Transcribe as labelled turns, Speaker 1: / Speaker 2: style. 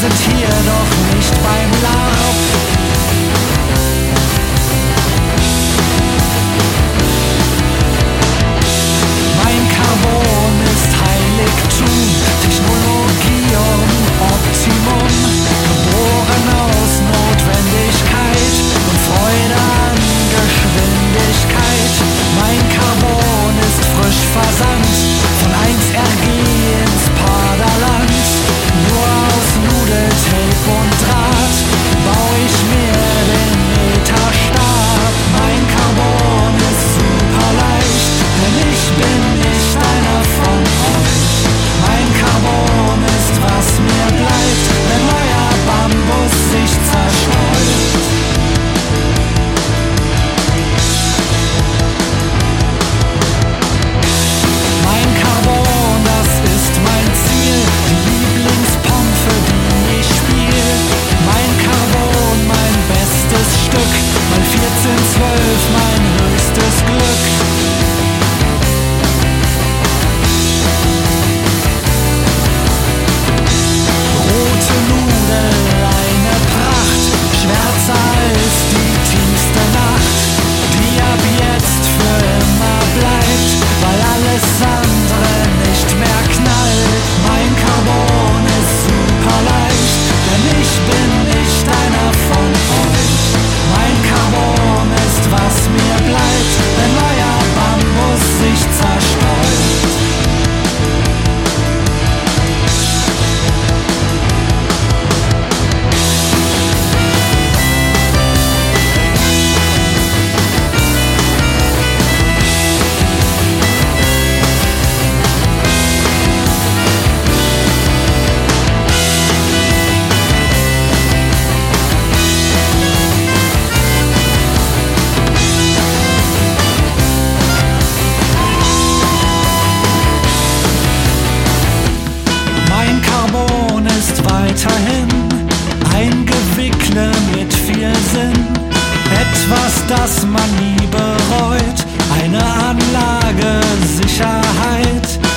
Speaker 1: sind hier noch nicht beim Lachen. jetzt sind zwölf mein höchstes Glück. Rote Nudel, eine Pracht, schwarzer Folge mit viel Sinn. Etwas, das man nie bereut. Eine Anlage Sicherheit.